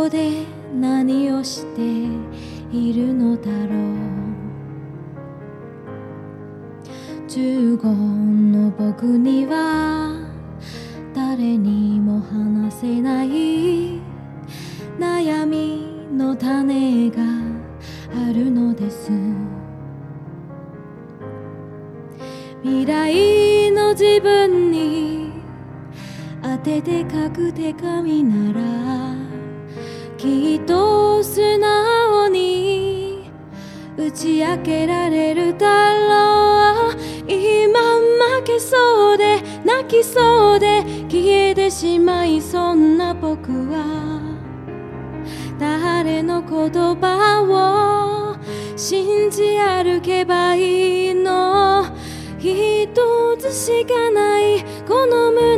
こで何をしているのだろう15の僕には誰にも話せない悩みの種があるのです未来の自分に当てて書く手紙ならきっと素直に打ち明けられるだろう今負けそうで泣きそうで消えてしまいそんな僕は誰の言葉を信じ歩けばいいの一つしかないこの胸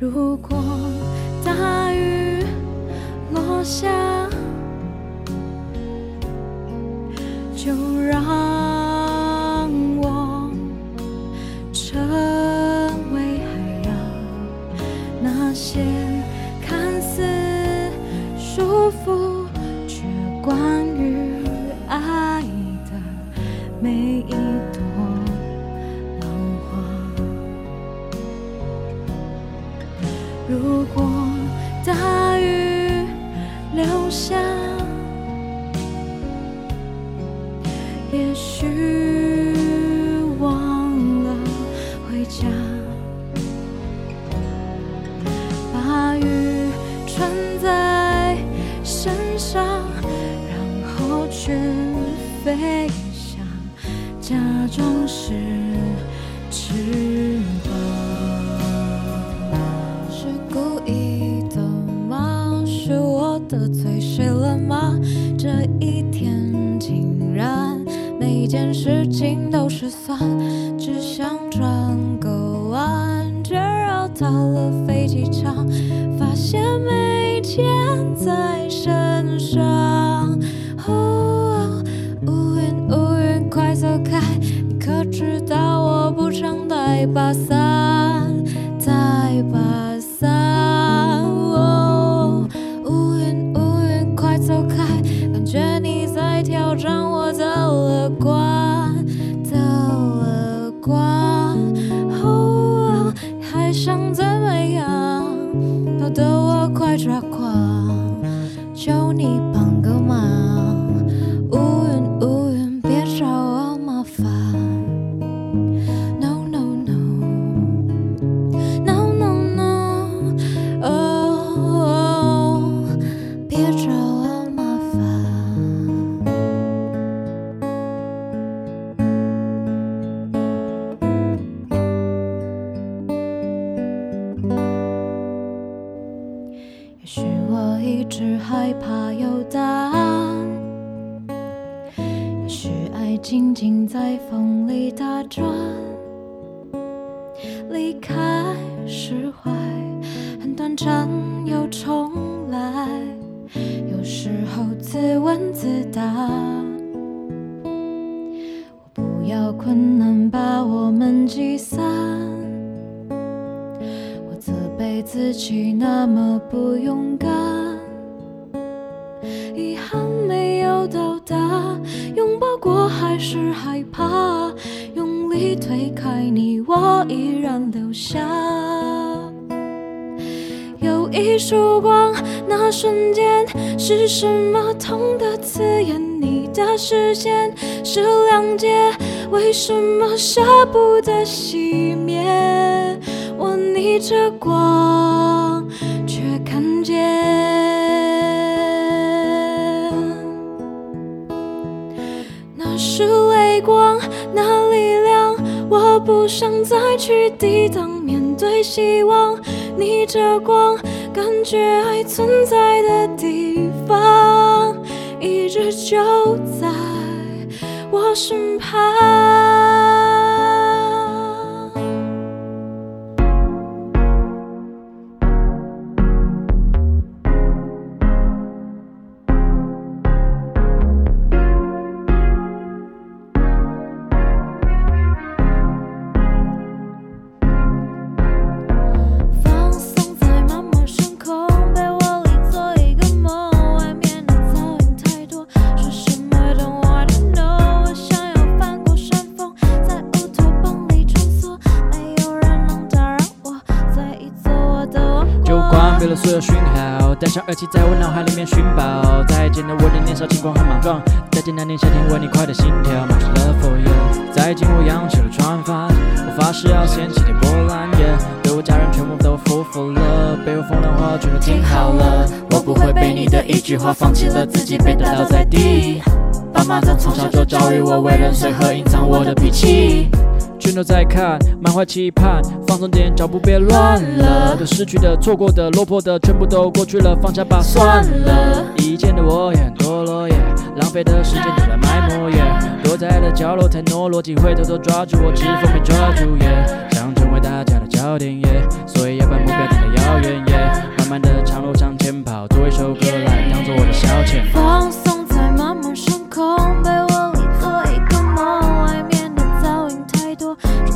如果大雨落下，就让我成为海洋。那些看似束缚，却关于爱的每一。总是翅膀，是故意的吗？是我得罪谁了吗？这一天竟然每件事情都失算，只想转个弯，却绕到了飞机场，发现没钱在身。一把伞，再把伞，哦，乌云乌云快走开，感觉你在挑战我的乐观。战又重来，有时候自问自答。我不要困难把我们击散，我责备自己那么不勇敢。遗憾没有到达，拥抱过还是害怕，用力推开你，我依然留下。一束光，那瞬间是什么？痛的刺眼。你的视线是谅解，为什么舍不得熄灭？我逆着光，却看见，那是泪光，那力量，我不想再去抵挡。面对希望，逆着光。感觉爱存在的地方，一直就在我身旁。戴上耳机，在我脑海里面寻宝。再见了，我的年少轻狂和莽撞。再见那年夏天，为你快的心跳。Much love for you。再见我扬起了船帆，我发誓要掀起点波澜。对我家人全部都服服了，背后风凉话全都听好了。我不会被你的一句话放弃了自己被打倒在地。爸妈从从小就教育我为人随和，隐藏我的脾气。全都在看，满怀期盼，放松点，脚步别乱了。对失去的、错过的、落魄的，全部都过去了，放下吧，算了。以前的我也很堕落，也浪费的时间都在埋没，也躲在了角落太懦弱，机会偷偷抓住我，只被抓住，也想成为大家的焦点，也所以要把目标定得遥远，也慢慢的长路向前跑，做一首歌来当做我的消遣。放松。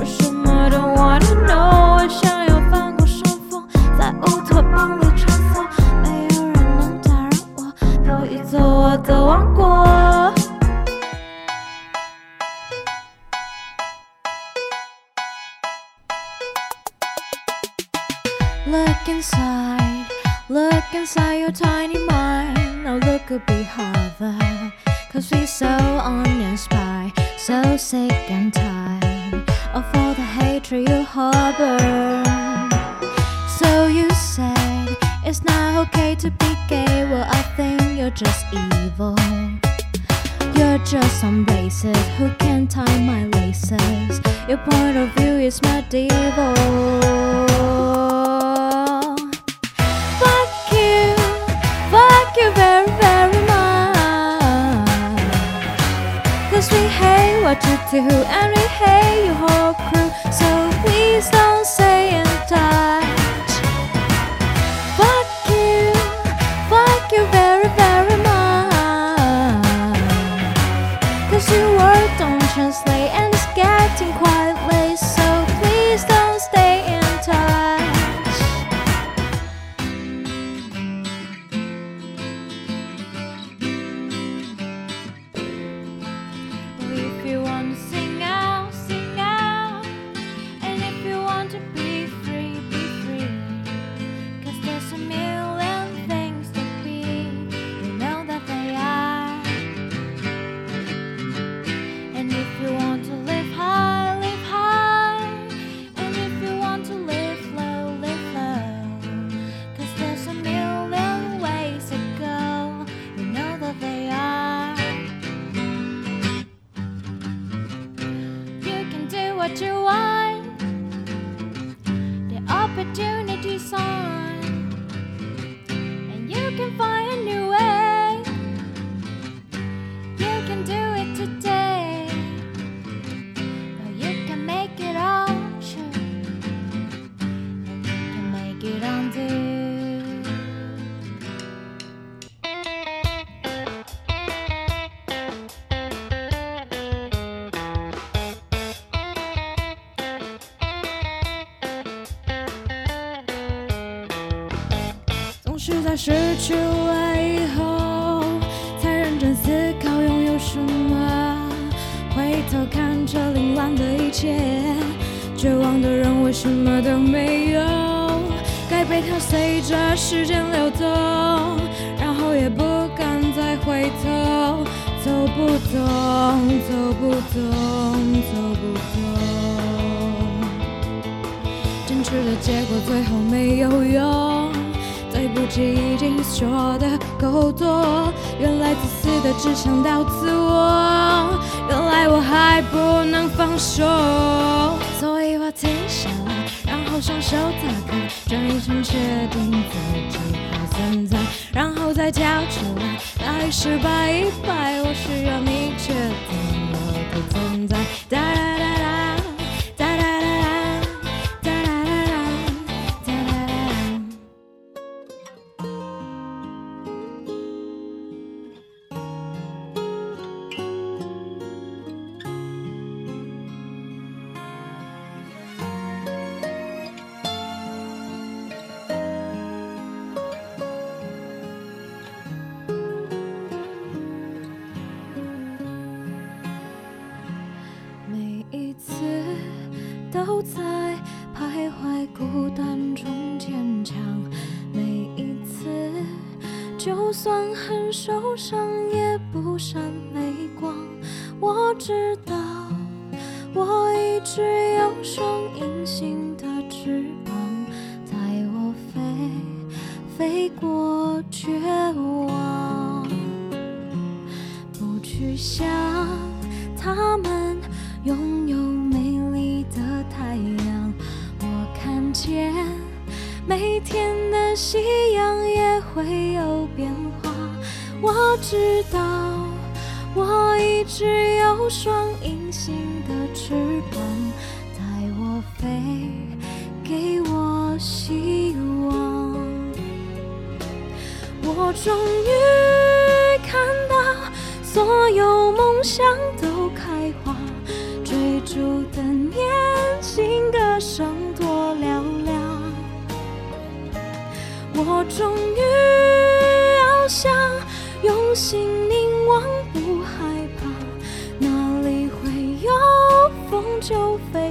有什么 t wanna know。我想要翻过山峰，在乌托邦里穿梭，没有人能打扰我，都一座我的王国。Look inside, look inside your tiny mind, now look u a bit harder, cause we're so o n i n s p i r so sick and tired. of all the hatred you harbor. So you say it's not okay to be gay. Well, I think you're just evil. You're just some racist who can't tie my laces. Your point of view is medieval. Fuck you, fuck you very, very. what you do and we hate your whole crew. So please don't. 失去了以后，才认真思考拥有什么。回头看这凌乱的一切，绝望的人为什么都没有。该被他随着时间流走，然后也不敢再回头。走不走，走不走，走不走，坚持的结果最后没有用。已经说的够多？原来自私的只想到自我，原来我还不能放手，所以我停下来，然后双手打开，转一圈确定自己还存在，然后再跳起来，来失败一百，我需要你确定我的存在。哒哒哒。孤单中坚强，每一次，就算很受伤也不闪泪光。我知道，我一直有双隐形的翅膀，带我飞，飞过绝望。不去想他们。夕阳也会有变化，我知道，我一直有双隐形的翅膀，带我飞，给我希望。我终于看到所有梦想。我终于翱翔，用心凝望，不害怕，哪里会有风就飞。